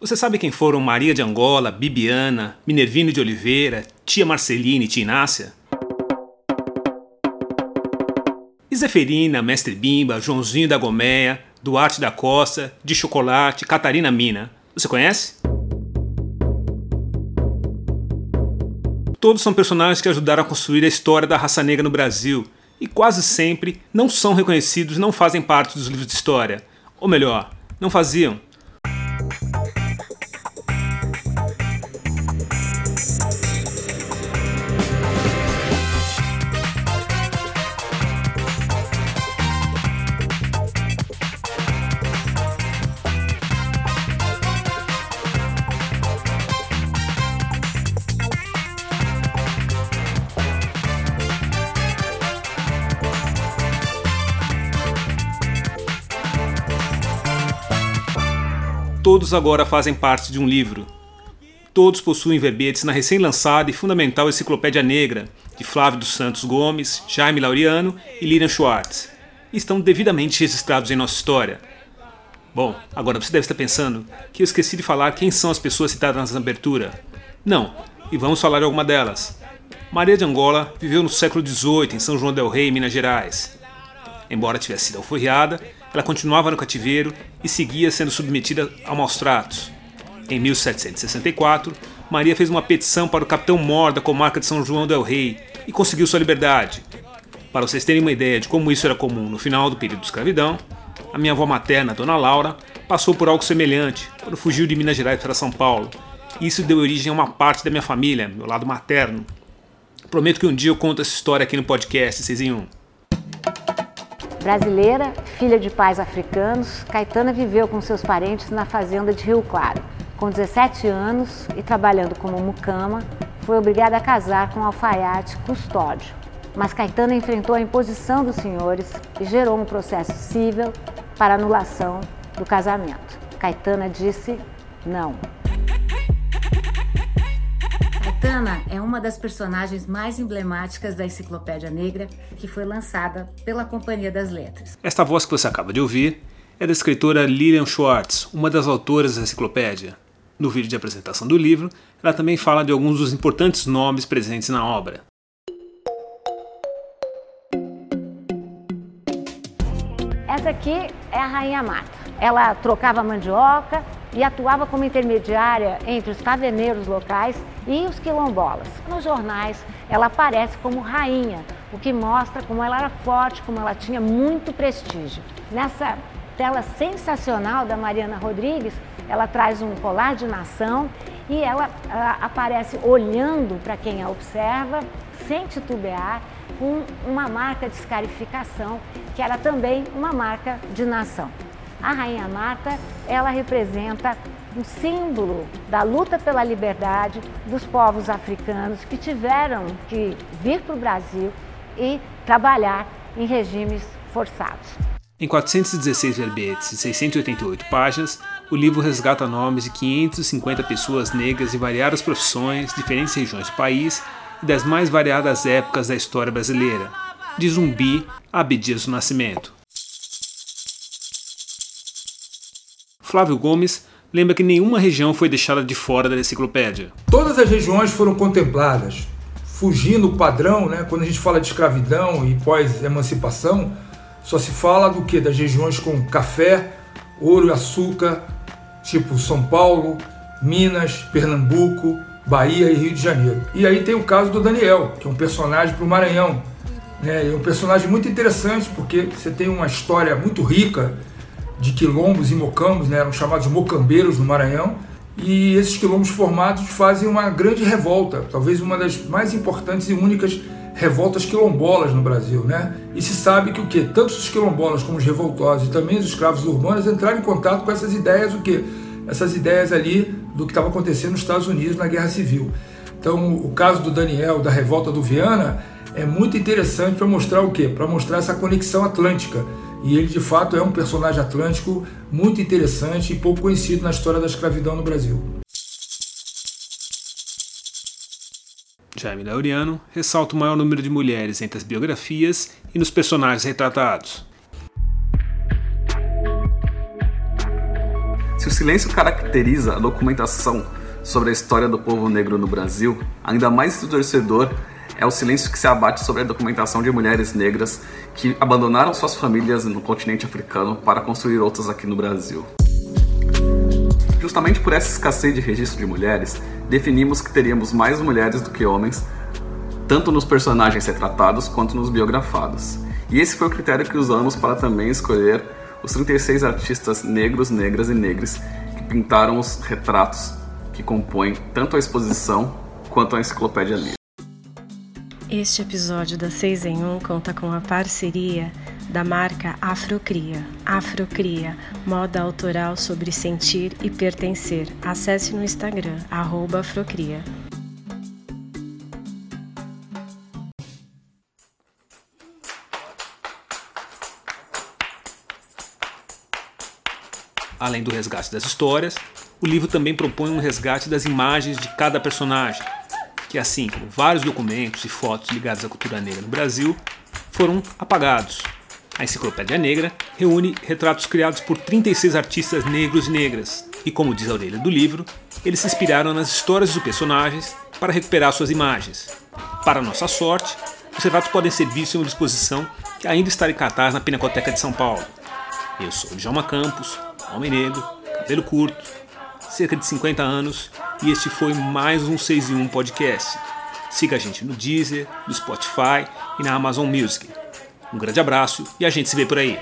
Você sabe quem foram Maria de Angola, Bibiana, Minervino de Oliveira, Tia Marceline e Tia Inácia? E Zeferina, Mestre Bimba, Joãozinho da Gomeia, Duarte da Costa, de Chocolate, Catarina Mina. Você conhece? Todos são personagens que ajudaram a construir a história da raça negra no Brasil e quase sempre não são reconhecidos e não fazem parte dos livros de história. Ou melhor, não faziam. Todos agora fazem parte de um livro. Todos possuem verbetes na recém-lançada e fundamental Enciclopédia Negra, de Flávio dos Santos Gomes, Jaime Laureano e Lilian Schwartz, e estão devidamente registrados em nossa história. Bom, agora você deve estar pensando que eu esqueci de falar quem são as pessoas citadas na abertura. Não, e vamos falar de alguma delas. Maria de Angola viveu no século XVIII em São João del Rei, Minas Gerais. Embora tivesse sido alforriada, ela continuava no cativeiro e seguia sendo submetida a maus tratos. Em 1764, Maria fez uma petição para o capitão Mor da comarca de São João del Rei e conseguiu sua liberdade. Para vocês terem uma ideia de como isso era comum no final do período de escravidão, a minha avó materna, Dona Laura, passou por algo semelhante quando fugiu de Minas Gerais para São Paulo. Isso deu origem a uma parte da minha família, meu lado materno. Prometo que um dia eu conto essa história aqui no podcast 6 em 1. Brasileira, filha de pais africanos, Caetana viveu com seus parentes na fazenda de Rio Claro. Com 17 anos e trabalhando como mucama, foi obrigada a casar com o alfaiate Custódio. Mas Caetana enfrentou a imposição dos senhores e gerou um processo civil para anulação do casamento. Caetana disse não. Caetana é uma das personagens mais emblemáticas da Enciclopédia Negra que foi lançada pela Companhia das Letras. Esta voz que você acaba de ouvir é da escritora Lilian Schwartz, uma das autoras da enciclopédia. No vídeo de apresentação do livro, ela também fala de alguns dos importantes nomes presentes na obra. Essa aqui é a Rainha Mata. Ela trocava mandioca e atuava como intermediária entre os caverneiros locais e os quilombolas. Nos jornais, ela aparece como rainha, o que mostra como ela era forte, como ela tinha muito prestígio. Nessa tela sensacional da Mariana Rodrigues, ela traz um colar de nação e ela aparece olhando para quem a observa, sem titubear, com uma marca de escarificação, que era também uma marca de nação. A Rainha Marta, ela representa um símbolo da luta pela liberdade dos povos africanos que tiveram que vir para o Brasil e trabalhar em regimes forçados. Em 416 verbetes e 688 páginas, o livro resgata nomes de 550 pessoas negras de variadas profissões, diferentes regiões do país e das mais variadas épocas da história brasileira, de Zumbi a Abdias do Nascimento. Flávio Gomes lembra que nenhuma região foi deixada de fora da enciclopédia. Todas as regiões foram contempladas, fugindo o padrão, né? Quando a gente fala de escravidão e pós-emancipação, só se fala do que? Das regiões com café, ouro e açúcar, tipo São Paulo, Minas, Pernambuco, Bahia e Rio de Janeiro. E aí tem o caso do Daniel, que é um personagem para o Maranhão. Né? É um personagem muito interessante porque você tem uma história muito rica de quilombos e mocambos, né, eram chamados mocambeiros no Maranhão, e esses quilombos formados fazem uma grande revolta, talvez uma das mais importantes e únicas revoltas quilombolas no Brasil, né? E se sabe que o que tanto os quilombolas como os revoltosos e também os escravos urbanos entraram em contato com essas ideias, o que essas ideias ali do que estava acontecendo nos Estados Unidos na Guerra Civil. Então, o caso do Daniel, da revolta do Viana, é muito interessante para mostrar o quê? Para mostrar essa conexão atlântica e ele de fato é um personagem atlântico muito interessante e pouco conhecido na história da escravidão no Brasil. Jaime Laureano ressalta o maior número de mulheres entre as biografias e nos personagens retratados. Se silêncio caracteriza a documentação sobre a história do povo negro no Brasil, ainda mais esclarecedor é o silêncio que se abate sobre a documentação de mulheres negras que abandonaram suas famílias no continente africano para construir outras aqui no Brasil. Justamente por essa escassez de registro de mulheres, definimos que teríamos mais mulheres do que homens, tanto nos personagens retratados quanto nos biografados. E esse foi o critério que usamos para também escolher os 36 artistas negros, negras e negres que pintaram os retratos que compõem tanto a exposição quanto a enciclopédia livre. Este episódio da 6 em 1 conta com a parceria da marca Afrocria. Afrocria, moda autoral sobre sentir e pertencer. Acesse no Instagram, Afrocria. Além do resgate das histórias, o livro também propõe um resgate das imagens de cada personagem, que, assim como vários documentos e fotos ligados à cultura negra no Brasil, foram apagados. A Enciclopédia Negra reúne retratos criados por 36 artistas negros e negras, e como diz a orelha do livro, eles se inspiraram nas histórias dos personagens para recuperar suas imagens. Para nossa sorte, os retratos podem ser vistos em uma exposição que ainda está em cartaz na Pinacoteca de São Paulo. Eu sou Djalma Campos, homem negro, cabelo curto, cerca de 50 anos, e este foi mais um 6 em 1 podcast. Siga a gente no Deezer, no Spotify e na Amazon Music. Um grande abraço e a gente se vê por aí.